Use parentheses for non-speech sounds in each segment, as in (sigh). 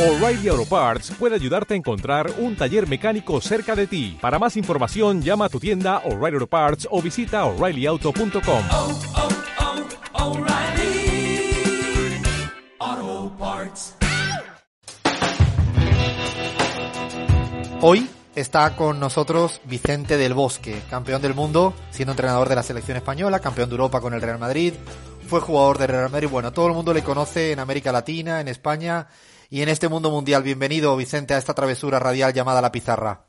O'Reilly Auto Parts puede ayudarte a encontrar un taller mecánico cerca de ti. Para más información, llama a tu tienda O'Reilly Auto Parts o visita oreillyauto.com. oh, oh, O'Reilly Auto Parts. Hoy está con nosotros Vicente del Bosque, campeón del mundo, siendo entrenador de la selección española, campeón de Europa con el Real Madrid, fue jugador del Real Madrid, bueno, todo el mundo le conoce en América Latina, en España y en este mundo mundial. Bienvenido, Vicente, a esta travesura radial llamada La Pizarra.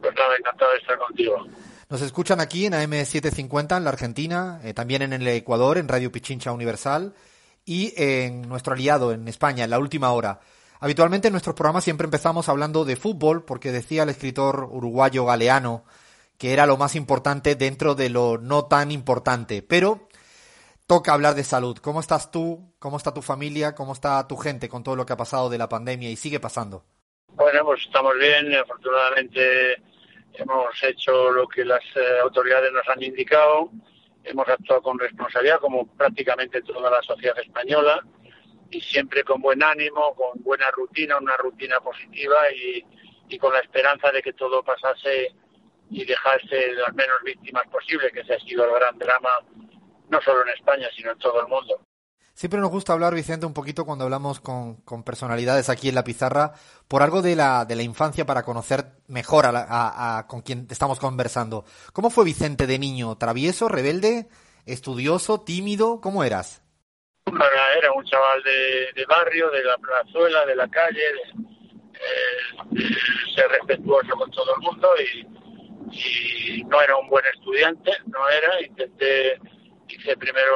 Pues nada, encantado de estar contigo. Nos escuchan aquí en AM750 en la Argentina, eh, también en el Ecuador, en Radio Pichincha Universal y en nuestro aliado en España, en la última hora. Habitualmente en nuestros programas siempre empezamos hablando de fútbol, porque decía el escritor uruguayo Galeano que era lo más importante dentro de lo no tan importante. Pero toca hablar de salud. ¿Cómo estás tú? ¿Cómo está tu familia? ¿Cómo está tu gente con todo lo que ha pasado de la pandemia y sigue pasando? Bueno, pues estamos bien. Afortunadamente hemos hecho lo que las eh, autoridades nos han indicado. Hemos actuado con responsabilidad, como prácticamente toda la sociedad española, y siempre con buen ánimo, con buena rutina, una rutina positiva y, y con la esperanza de que todo pasase y dejase las menos víctimas posible, que ese ha sido el gran drama, no solo en España, sino en todo el mundo. Siempre nos gusta hablar, Vicente, un poquito cuando hablamos con, con personalidades aquí en la pizarra, por algo de la, de la infancia para conocer mejor a, la, a, a con quien estamos conversando. ¿Cómo fue Vicente de niño? ¿Travieso, rebelde, estudioso, tímido? ¿Cómo eras? Era, era un chaval de, de, barrio, de la plazuela, de la calle, de, eh, ser respetuoso con todo el mundo y, y, no era un buen estudiante, no era. Intenté, hice primero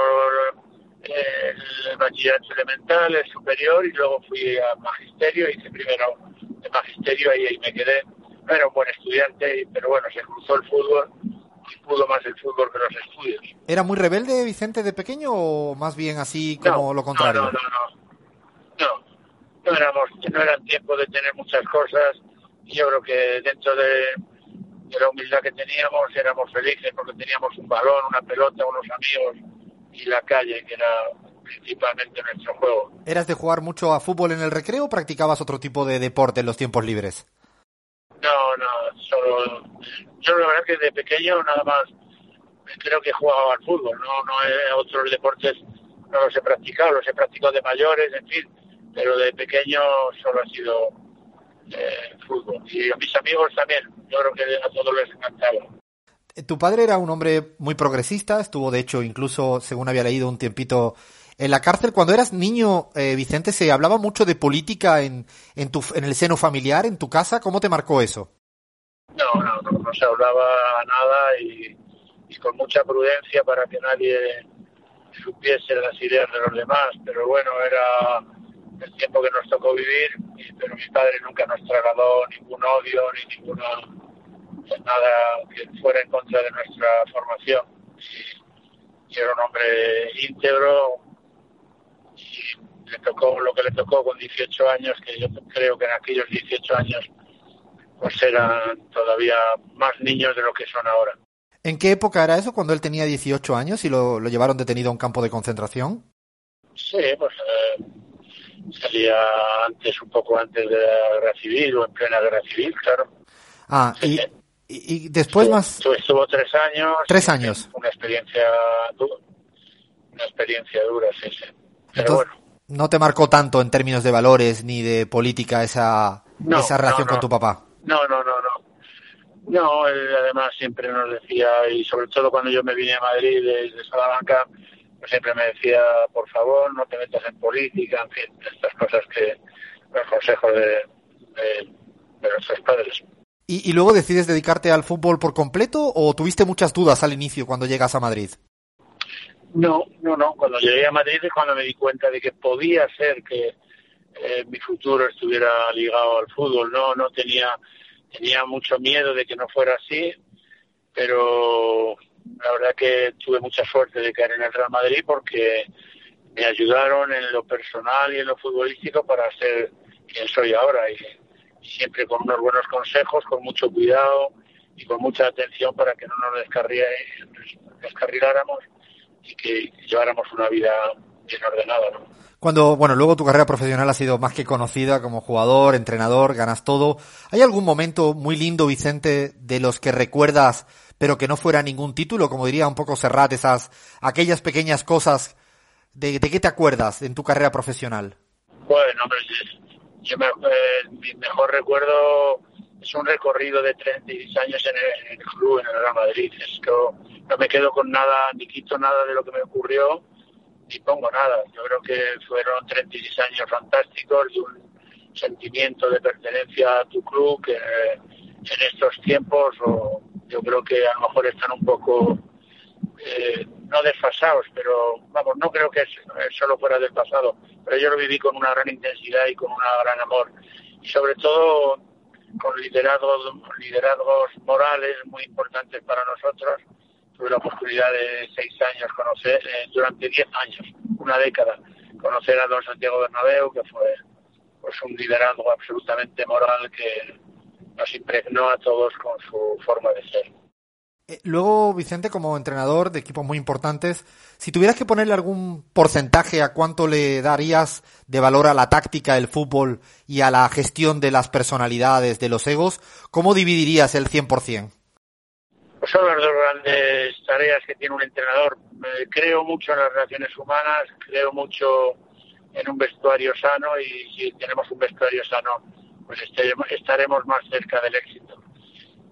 el bachillerato elemental, el superior y luego fui a magisterio, hice primero el magisterio y ahí me quedé. No era un buen estudiante, pero bueno, se cruzó el fútbol y pudo más el fútbol que los estudios. ¿Era muy rebelde Vicente de pequeño o más bien así como no, lo contrario? No, no, no, no. No, no éramos, no eran tiempo de tener muchas cosas. Yo creo que dentro de, de la humildad que teníamos éramos felices porque teníamos un balón, una pelota, unos amigos y la calle, que era principalmente nuestro juego. ¿Eras de jugar mucho a fútbol en el recreo o practicabas otro tipo de deporte en los tiempos libres? No, no, solo. Yo la verdad que de pequeño nada más creo que jugaba al fútbol, no, no eh, otros deportes no los he practicado, los he practicado de mayores, en fin, pero de pequeño solo ha sido eh, fútbol. Y a mis amigos también, yo creo que a todos les encantaba. Tu padre era un hombre muy progresista, estuvo de hecho incluso, según había leído un tiempito, en la cárcel. Cuando eras niño, eh, Vicente, se hablaba mucho de política en, en, tu, en el seno familiar, en tu casa. ¿Cómo te marcó eso? No, no, no, no se hablaba nada y, y con mucha prudencia para que nadie supiese las ideas de los demás. Pero bueno, era el tiempo que nos tocó vivir, y, pero mi padre nunca nos trasladó ningún odio ni ninguna nada que fuera en contra de nuestra formación. Y, y era un hombre íntegro y le tocó lo que le tocó con 18 años, que yo creo que en aquellos 18 años pues eran todavía más niños de lo que son ahora. ¿En qué época era eso? Cuando él tenía 18 años y lo, lo llevaron detenido a un campo de concentración. Sí, pues eh, salía antes, un poco antes de la guerra civil o en plena guerra civil, claro. Ah, y, y, y después estuvo, más. Estuvo tres años. Tres años. Una experiencia, una experiencia dura, sí, sí. Pero Entonces, bueno. No te marcó tanto en términos de valores ni de política esa, No, esa relación no, no. con tu papá. No, no, no, no. No, él además siempre nos decía, y sobre todo cuando yo me vine a Madrid desde Salamanca, pues siempre me decía, por favor, no te metas en política, en fin, estas cosas que, los consejos de, de, de nuestros padres. ¿Y, ¿Y luego decides dedicarte al fútbol por completo o tuviste muchas dudas al inicio cuando llegas a Madrid? No, no, no. Cuando llegué a Madrid es cuando me di cuenta de que podía ser que eh, mi futuro estuviera ligado al fútbol. No, no tenía, tenía mucho miedo de que no fuera así, pero la verdad que tuve mucha suerte de caer en el Real Madrid porque me ayudaron en lo personal y en lo futbolístico para ser quien soy ahora y, siempre con unos buenos consejos, con mucho cuidado y con mucha atención para que no nos descarriláramos y que lleváramos una vida bien ordenada, ¿no? Cuando, bueno, luego tu carrera profesional ha sido más que conocida como jugador, entrenador, ganas todo. ¿Hay algún momento muy lindo, Vicente, de los que recuerdas, pero que no fuera ningún título, como diría un poco Serrat, esas, aquellas pequeñas cosas, de, qué te acuerdas en tu carrera profesional? Bueno, hombre, yo me, eh, mi mejor recuerdo es un recorrido de 36 años en el, en el club, en el Real Madrid. Es que no me quedo con nada, ni quito nada de lo que me ocurrió ni pongo nada. Yo creo que fueron 36 años fantásticos de un sentimiento de pertenencia a tu club que eh, en estos tiempos o yo creo que a lo mejor están un poco eh, no desfasados, pero vamos, no creo que es, solo fuera del pasado, pero yo lo viví con una gran intensidad y con un gran amor. Y sobre todo con liderazgos, liderazgos morales muy importantes para nosotros. Tuve la oportunidad de seis años conocer, eh, durante diez años, una década, conocer a don Santiago Bernabéu, que fue pues un liderazgo absolutamente moral que nos impregnó a todos con su forma de ser. Eh, luego, Vicente, como entrenador de equipos muy importantes, si tuvieras que ponerle algún porcentaje a cuánto le darías de valor a la táctica del fútbol y a la gestión de las personalidades, de los egos, ¿cómo dividirías el 100%? son las dos grandes tareas que tiene un entrenador. creo mucho en las relaciones humanas, creo mucho en un vestuario sano y si tenemos un vestuario sano, pues estaremos más cerca del éxito.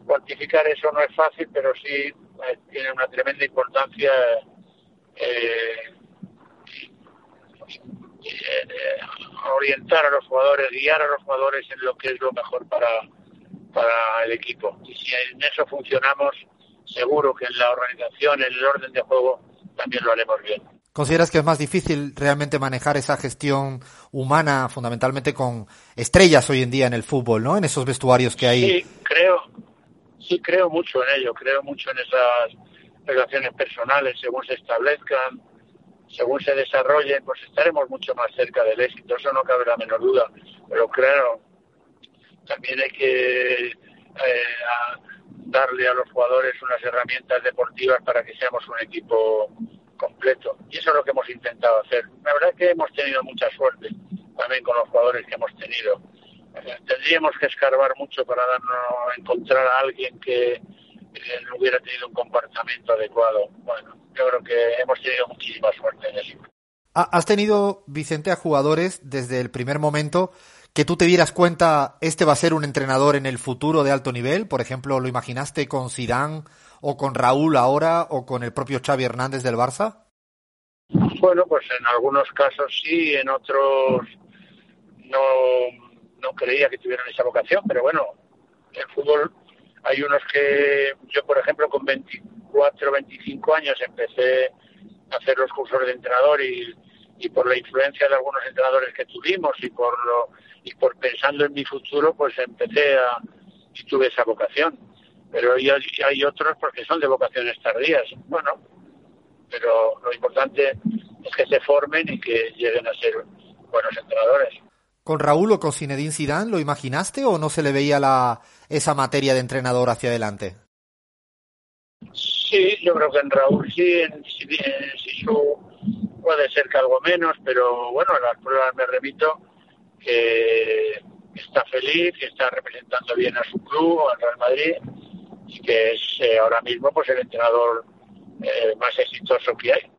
Cuantificar eso no es fácil, pero sí eh, tiene una tremenda importancia eh, eh, orientar a los jugadores, guiar a los jugadores en lo que es lo mejor para, para el equipo. Y si en eso funcionamos, seguro que en la organización, en el orden de juego, también lo haremos bien. ¿Consideras que es más difícil realmente manejar esa gestión humana, fundamentalmente con estrellas hoy en día en el fútbol, ¿no? En esos vestuarios que hay. Sí, creo, sí creo mucho en ello, creo mucho en esas relaciones personales, según se establezcan, según se desarrollen, pues estaremos mucho más cerca del éxito, eso no cabe la menor duda. Pero claro, también hay que eh, darle a los jugadores unas herramientas deportivas para que seamos un equipo completo. Y eso es lo que hemos intentado hacer. La verdad es que hemos tenido mucha suerte también con los jugadores que hemos tenido. Eh, tendríamos que escarbar mucho para darnos, encontrar a alguien que no hubiera tenido un comportamiento adecuado. Bueno, yo creo que hemos tenido muchísima suerte en eso. Has tenido, Vicente, a jugadores desde el primer momento que tú te dieras cuenta, este va a ser un entrenador en el futuro de alto nivel? Por ejemplo, ¿lo imaginaste con Zidane o con Raúl ahora o con el propio Xavi Hernández del Barça? Bueno, pues en algunos casos sí, en otros no, no creía que tuvieran esa vocación, pero bueno, el fútbol hay unos que yo, por ejemplo, con 24 o 25 años empecé a hacer los cursos de entrenador y, y por la influencia de algunos entrenadores que tuvimos y por lo y por pensando en mi futuro, pues empecé a, y tuve esa vocación. Pero hay, hay otros porque son de vocaciones tardías. Bueno, pero lo importante es que se formen y que lleguen a ser buenos entrenadores. ¿Con Raúl o con Zinedine Zidane lo imaginaste o no se le veía la, esa materia de entrenador hacia adelante? Sí, yo creo que en Raúl sí, en Sisu puede ser que algo menos, pero bueno, las pruebas me remito que está feliz, que está representando bien a su club, al Real Madrid, y que es eh, ahora mismo pues el entrenador eh, más exitoso que hay.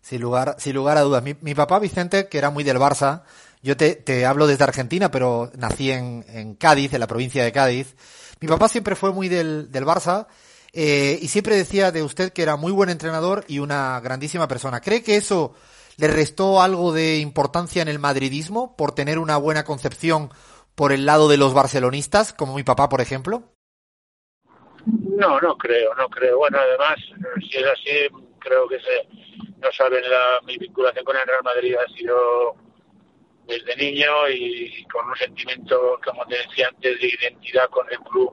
Sin lugar, sin lugar a dudas. Mi, papá Vicente, que era muy del Barça, yo te, hablo desde Argentina, pero nací en, en, Cádiz, en la provincia de Cádiz. Mi papá siempre fue muy del, del Barça eh, y siempre decía de usted que era muy buen entrenador y una grandísima persona. ¿Cree que eso le restó algo de importancia en el madridismo por tener una buena concepción por el lado de los barcelonistas, como mi papá, por ejemplo? No, no creo, no creo. Bueno, además, si es así, creo que se, no saben la, mi vinculación con el Real Madrid ha sido desde niño y con un sentimiento, como te decía antes, de identidad con el club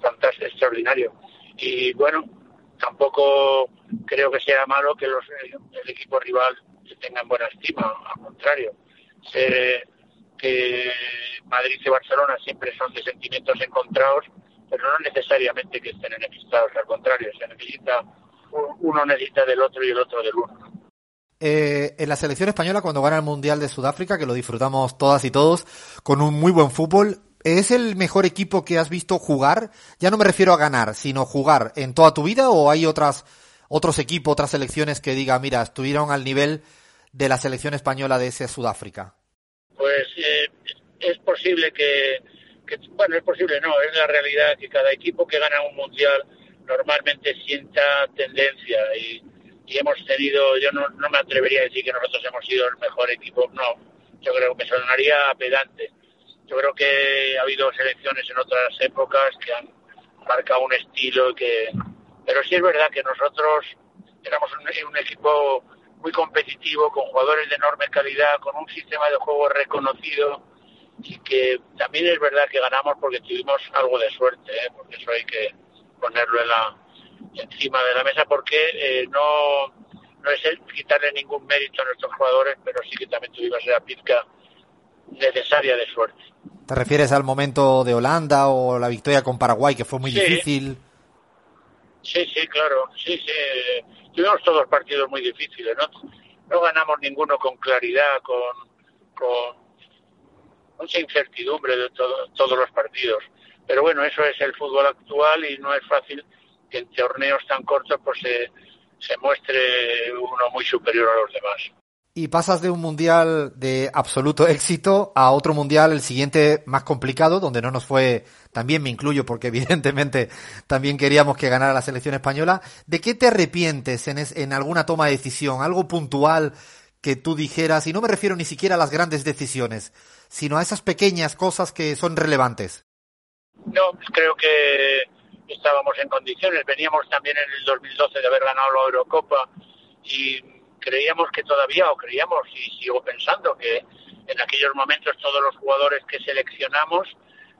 fantástico, extraordinario. Y bueno, tampoco creo que sea malo que los, el equipo rival se tengan buena estima, al contrario. Sé que Madrid y Barcelona siempre son de sentimientos encontrados, pero no necesariamente que estén enemistados, al contrario, se necesita, uno necesita del otro y el otro del uno. Eh, en la selección española cuando gana el Mundial de Sudáfrica, que lo disfrutamos todas y todos, con un muy buen fútbol. ¿Es el mejor equipo que has visto jugar? Ya no me refiero a ganar, sino jugar en toda tu vida o hay otras, otros equipos, otras selecciones que diga, mira, estuvieron al nivel de la selección española de ese Sudáfrica? Pues eh, es posible que, que, bueno, es posible, no, es la realidad que cada equipo que gana un mundial normalmente sienta tendencia y, y hemos tenido, yo no, no, me atrevería a decir que nosotros hemos sido el mejor equipo, no, yo creo que me sonaría pedante. Yo creo que ha habido selecciones en otras épocas que han marcado un estilo que, pero sí es verdad que nosotros éramos un, un equipo muy competitivo, con jugadores de enorme calidad, con un sistema de juego reconocido y que también es verdad que ganamos porque tuvimos algo de suerte, ¿eh? porque eso hay que ponerlo en la, encima de la mesa porque eh, no, no es el quitarle ningún mérito a nuestros jugadores, pero sí que también tuvimos esa pizca necesaria de suerte. ¿Te refieres al momento de Holanda o la victoria con Paraguay que fue muy Sí. difícil? Sí, sí, claro, sí, sí. Tuvimos todos partidos muy difíciles, ¿no? No ganamos ninguno con claridad, con, con mucha incertidumbre de todo- todos los partidos. Pero bueno, eso es el fútbol actual y no es fácil que en torneos tan cortos pues se, se muestre uno muy superior a los demás. Y pasas de un mundial de absoluto éxito a otro mundial, el siguiente más complicado, donde no nos fue, también me incluyo porque (laughs) evidentemente también queríamos que ganara la selección española. ¿De qué te arrepientes en, es- en alguna toma de decisión? Algo puntual que tú dijeras, y no me refiero ni siquiera a las grandes decisiones, sino a esas pequeñas cosas que son relevantes. No, creo que estábamos en condiciones. Veníamos también en el 2012 de haber ganado la Eurocopa y creíamos que todavía, o creíamos y sigo pensando que en aquellos momentos todos los jugadores que seleccionamos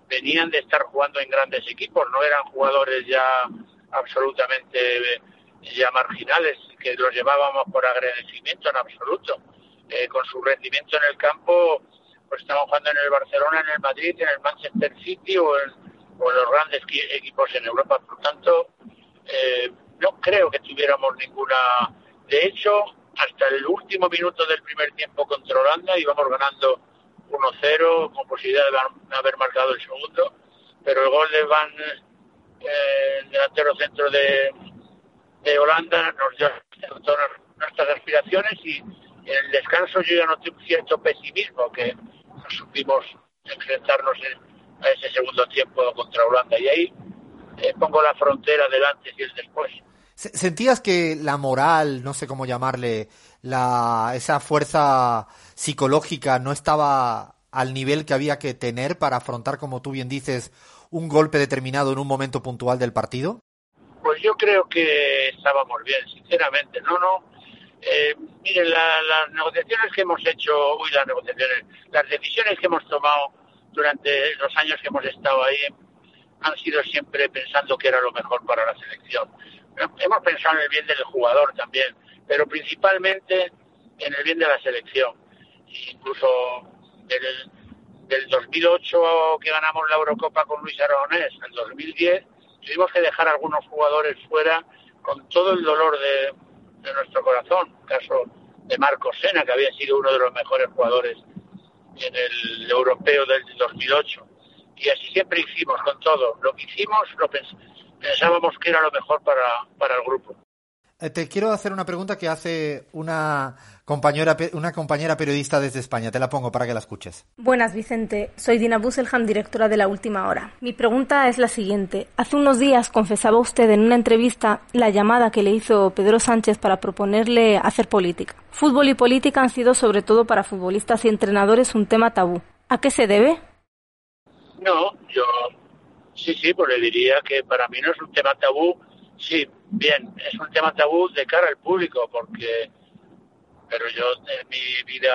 venían de estar jugando en grandes equipos, no eran jugadores ya absolutamente ya marginales, que los llevábamos por agradecimiento en absoluto. Eh, con su rendimiento en el campo, pues estaban jugando en el Barcelona, en el Madrid, en el Manchester City o en, o los grandes qui- equipos en Europa. Por tanto, eh, no creo que tuviéramos ninguna. De hecho, hasta el último minuto del primer tiempo contra Holanda íbamos ganando 1-0 con posibilidad de haber- marcado el segundo, pero el gol de Van, eh, el delantero centro de, de Holanda, nos dio todas nuestras aspiraciones y en el descanso yo ya noté un cierto pesimismo que supimos enfrentarnos en- a ese segundo tiempo contra Holanda y ahí eh, pongo la frontera del antes y el después. Se- ¿Sentías que la moral, no sé cómo llamarle, la, esa fuerza psicológica no estaba al nivel que había que tener para afrontar, como tú bien dices, un golpe determinado en un momento puntual del partido? Pues yo creo que estábamos bien, sinceramente. No, no. Eh, miren, la- las negociaciones que hemos hecho, uy, las negociaciones, las decisiones que hemos tomado durante los años que hemos estado ahí han sido siempre pensando que era lo mejor para la selección. Hemos pensado en el bien del jugador también, pero principalmente en el bien de la selección. Incluso del, del 2008 que ganamos la Eurocopa con Luis Aragonés, el 2010 tuvimos que dejar algunos jugadores fuera con todo el dolor de, de nuestro corazón. Caso de Marcos Sena, que había sido uno de los mejores jugadores en el europeo del 2008. Y así siempre hicimos con todo. Lo que hicimos lo pens- pensábamos que era lo mejor para, para el grupo. Eh, Te quiero hacer una pregunta que hace una compañera, pe- una compañera periodista desde España. Te la pongo para que la escuches. Buenas, Vicente. Soy Dina Busselham, directora de La Última Hora. Mi pregunta es la siguiente. Hace unos días confesaba usted en una entrevista la llamada que le hizo Pedro Sánchez para proponerle hacer política. Fútbol y política han sido, sobre todo para futbolistas y entrenadores, un tema tabú. ¿A qué se debe? No, yo sí, sí, pues le diría que para mí no es un tema tabú. Sí, bien, es un tema tabú de cara al público, porque, pero yo en mi vida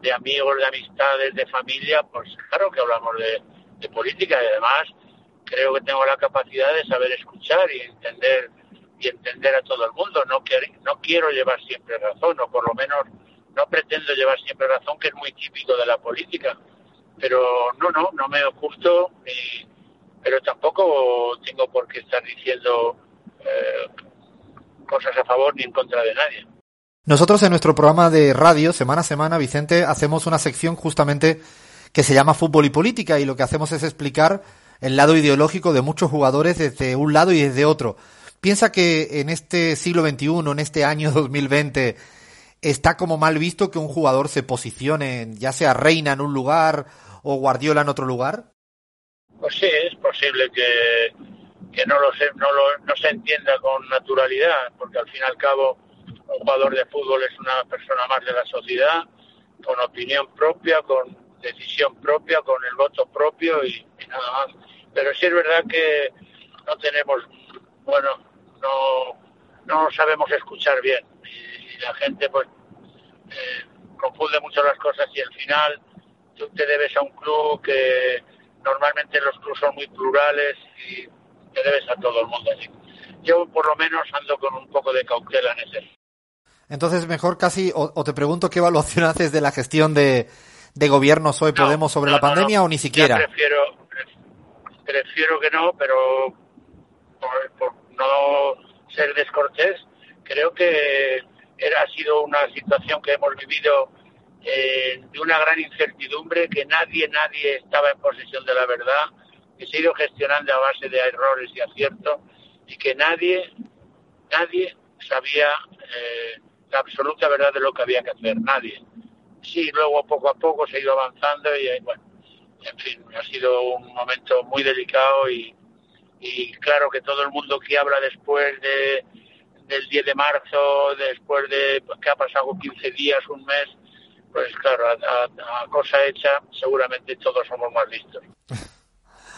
de amigos, de amistades, de familia, pues claro que hablamos de, de política y además creo que tengo la capacidad de saber escuchar y entender y entender a todo el mundo. No, no quiero llevar siempre razón, o por lo menos no pretendo llevar siempre razón, que es muy típico de la política pero no, no, no me oculto, ni, tampoco tengo por qué estar diciendo eh, cosas a favor ni en contra de nadie. Nosotros en nuestro programa de radio, semana a semana, Vicente, hacemos una sección justamente que se llama Fútbol y Política y lo que hacemos es explicar el lado ideológico de muchos jugadores desde un lado y desde otro. ¿Piensa que en este siglo XXI, en este año (laughs) 2020, está como mal visto que un jugador se posicione, ya sea Reina en un lugar o Guardiola en otro lugar? Pues sí, es posible que, que no, lo se, no, lo, no se entienda con naturalidad, porque al fin y al cabo un jugador de fútbol es una persona más de la sociedad, con opinión propia, con decisión propia, con el voto propio y, nada más. Pero sí es verdad que no tenemos, bueno, no, no sabemos escuchar bien y, y la gente pues eh, confunde mucho las cosas y al final tú te debes a un club que normalmente los clubes son muy plurales y te debes a todo el mundo. Así. Yo por lo menos ando con un poco de cautela en ese. Entonces, mejor casi, o, o te pregunto qué evaluación (laughs) haces de la gestión de, de gobiernos hoy No, Podemos sobre no, la pandemia no. o ni siquiera. Prefiero, prefiero que no, pero por, por no ser descortés, creo que era, ha sido una situación que hemos vivido eh, de una gran incertidumbre, que nadie, nadie estaba en posesión de la verdad, que se ha ido gestionando a base de errores y aciertos, y que nadie, nadie sabía eh, la absoluta verdad de lo que había que hacer, nadie. Sí, luego poco a poco se ha ido avanzando y bueno, en fin, ha sido un momento muy delicado y, y claro que todo el mundo que habla después de, del 10 de marzo, después de que ha pasado 15 días, un mes, pues claro, a, a, a cosa hecha seguramente todos somos más listos. (laughs)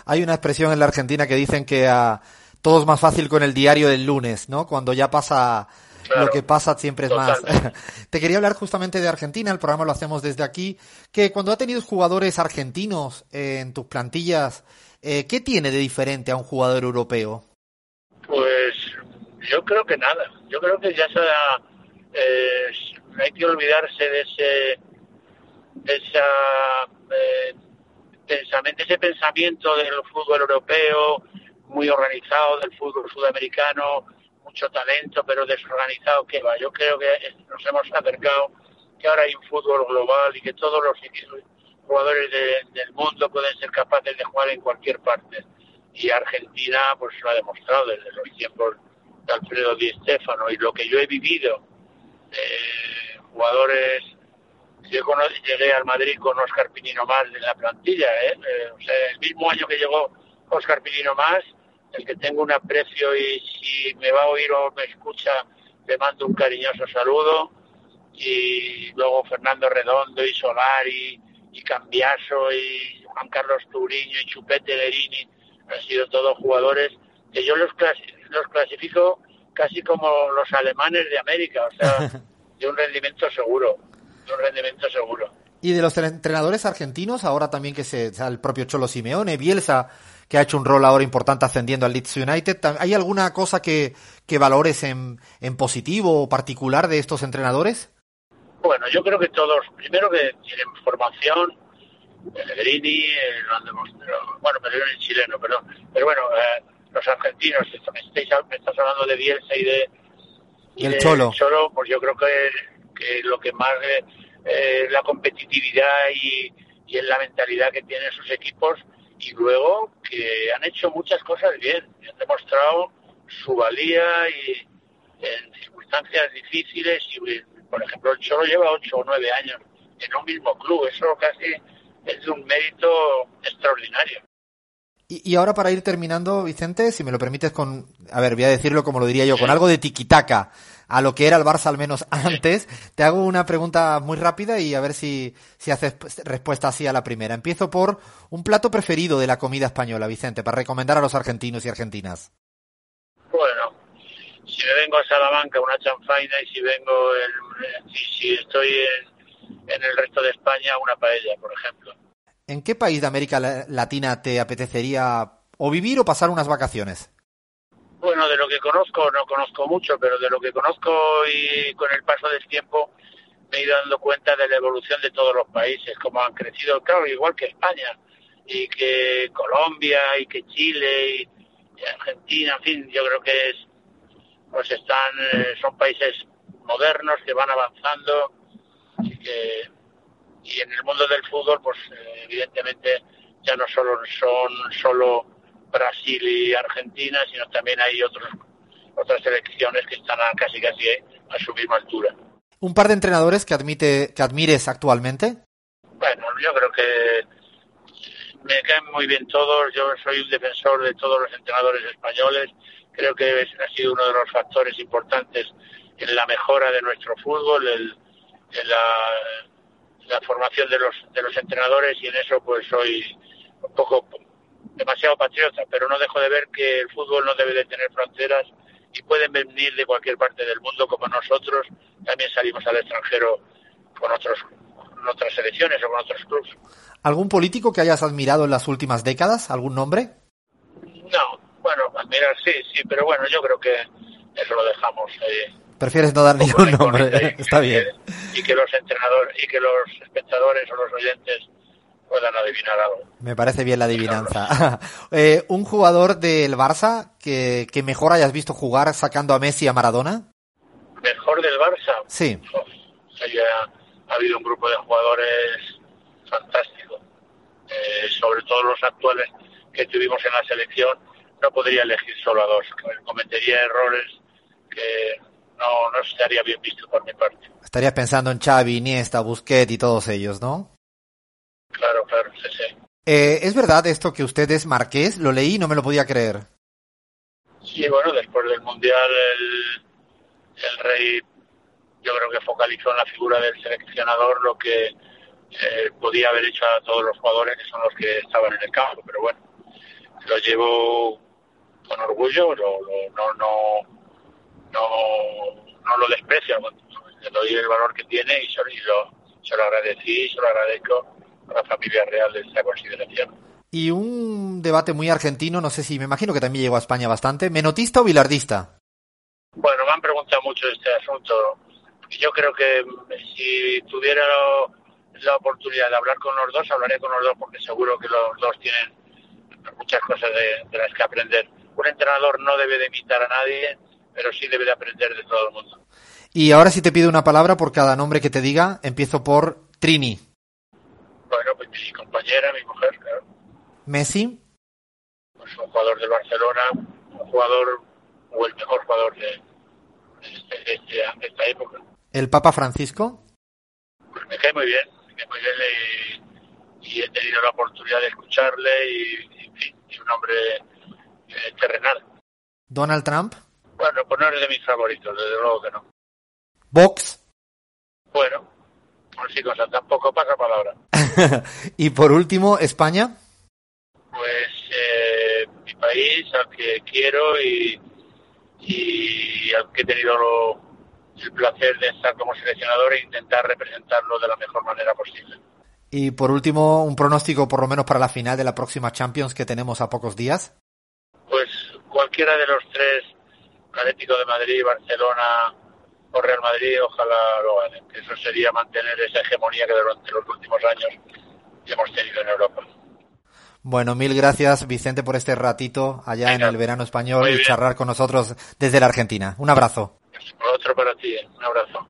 Hay una expresión en la Argentina que dicen que a todo es más fácil con el diario del lunes, ¿no? Cuando ya pasa Claro, lo que pasa siempre es más. (laughs) Te quería hablar justamente de Argentina, el programa lo hacemos desde aquí, que cuando ha tenido jugadores argentinos eh, en tus plantillas, eh, ¿qué tiene de diferente a un jugador europeo? Pues yo creo que nada. Yo creo que ya se ha, eh, hay que olvidarse de ese, de eh, pensamiento, ese pensamiento del fútbol europeo muy organizado, del fútbol sudamericano, mucho talento, pero desorganizado que va. Yo creo que nos hemos acercado que ahora hay un fútbol global y que todos los jugadores de, del mundo pueden ser capaces de jugar en cualquier parte. Y Argentina pues lo ha demostrado desde los tiempos de Alfredo Di Stefano y lo que yo he vivido eh, jugadores yo llegué al Madrid con Oscar Pinino más en la plantilla ¿eh? Eh, o sea, el mismo año que llegó Oscar Pinino más el que tengo un aprecio y si me va a oír o me escucha le mando un cariñoso saludo y luego Fernando Redondo y Solari y Cambiaso y Juan Carlos Turiño y Chupete Lerini han sido todos jugadores que yo los, clasi- los clasifico casi como los alemanes de América, o sea, (laughs) de un rendimiento seguro, de un rendimiento seguro. Y de los tre- entrenadores argentinos, ahora también que se, el propio Cholo Simeone, Bielsa, que ha hecho un rol ahora importante ascendiendo al Leeds United, ¿hay alguna cosa que, que valores en, en positivo o particular de estos entrenadores? Bueno, yo creo que todos, primero que tienen formación, Pellegrini, eh, bueno, Pellegrini es chileno, perdón, pero bueno, eh, los argentinos, esto me, estáis, me estás hablando de Bielsa y de, y de Cholo. Cholo, pues yo creo que, que lo que más eh, eh, la competitividad y, y en la mentalidad que tienen sus equipos y luego que han hecho muchas cosas bien, han demostrado su valía y en circunstancias difíciles y por ejemplo el Cholo lleva ocho o nueve años en un mismo club, eso casi es de un mérito extraordinario. Y, ahora para ir terminando, Vicente, si me lo permites con, a ver, voy a decirlo como lo diría yo, con algo de tiquitaca a lo que era el Barça al menos (laughs) antes, te hago una pregunta muy rápida y a ver si, si haces pues, respuesta así a la primera. Empiezo por un plato preferido de la comida española, Vicente, para recomendar a los argentinos y argentinas. Bueno, si me vengo a Salamanca, una chanfaina y si vengo, el, si, si estoy en el resto de España, una paella, por ejemplo. ¿En qué país de América La- Latina te apetecería o vivir o pasar unas vacaciones? Bueno, de lo que conozco, no conozco mucho, pero de lo que conozco y con el paso del tiempo me he ido dando cuenta de la evolución de todos los países, cómo han crecido, claro, igual que España, y que Colombia, y que Chile, y, Argentina, en fin, yo creo que es, pues están, eh, son países modernos que van avanzando y que y en el mundo del fútbol pues eh, evidentemente ya no solo son solo Brasil y Argentina sino también hay otros otras selecciones que están a casi casi a su misma altura. Un par de entrenadores que admite que admires actualmente bueno yo creo que me caen muy bien todos. Yo soy un defensor de todos los entrenadores españoles. Creo que ha sido uno de los factores importantes en la mejora de nuestro fútbol, el, en la, la, formación de los, de los entrenadores y en eso pues soy un poco demasiado patriota, pero no dejo de ver que el fútbol no debe de tener fronteras y pueden venir de cualquier parte del mundo como nosotros, también salimos al extranjero con otros con otras selecciones o con otros clubes. ¿Algún político que hayas admirado en las últimas décadas? ¿Algún nombre? No, bueno, admirar sí, sí, pero bueno, yo creo que eso lo dejamos. Eh, Prefieres no dar ningún nombre, (laughs) (laughs) está bien. Y que los entrenadores y que los espectadores o los oyentes puedan adivinar algo. Me parece bien la adivinanza. (laughs) eh, ¿Un jugador del Barça que, que mejor hayas visto jugar sacando a Messi y a Maradona? ¿Mejor del Barça? Sí. Oh, ha habido un grupo de jugadores fantástico. Eh, sobre todo los actuales que tuvimos en la selección, no podría elegir solo a dos. Cometería errores que no, no estaría bien visto por mi parte. Estarías pensando en Xavi, Iniesta, Busquets y todos ellos, ¿no? Claro, claro, sí, sí. Eh, ¿Es verdad esto que usted es marqués? Lo leí y no me lo podía creer. Sí, bueno, después del Mundial el, el Rey yo creo que focalizó en la figura del seleccionador lo que eh, podía haber hecho a todos los jugadores que son los que estaban en el campo, pero bueno, lo llevo con orgullo, lo, lo, no, no, no, no lo desprecio, le doy el valor que tiene y, se, y lo, se lo agradecí y se lo agradezco a la familia real de esta consideración. Y un debate muy argentino, no sé si me imagino que también llegó a España bastante, ¿menotista o bilardista? Bueno, me han preguntado mucho este asunto. Yo creo que si tuviera la oportunidad de hablar con los dos, hablaré con los dos porque seguro que los dos tienen muchas cosas de, de las que aprender. Un entrenador no debe de imitar a nadie, pero sí debe de aprender de todo el mundo. Y ahora si te pido una palabra por cada nombre que te diga, empiezo por Trini. Bueno, pues mi compañera, mi mujer, claro. Messi. Pues un jugador del Barcelona, un jugador o el mejor jugador de, de, este, de, este, de esta época. ¿El Papa Francisco? Pues me cae muy bien, me cae muy bien y, y he tenido la oportunidad de escucharle y, en fin, es un hombre eh, terrenal. ¿Donald Trump? Bueno, pues no es de mis favoritos, desde luego que no. ¿Vox? Bueno, pues sí, cosa, tampoco pasa palabra. (laughs) y por último, ¿España? Pues eh, mi país, al que quiero y, y al que he tenido lo, el placer de estar como seleccionador e intentar representarlo de la mejor manera posible. Y por último, un pronóstico por lo menos para la final de la próxima Champions que tenemos a pocos días. Pues cualquiera de los tres, Atlético de Madrid, Barcelona o Real Madrid, ojalá lo ganen. Eso sería mantener esa hegemonía que durante los últimos años hemos tenido en Europa. Bueno, mil gracias Vicente por este ratito allá Venga. en el verano español y charlar con nosotros desde la Argentina. Un abrazo. Otro para ti, un abrazo.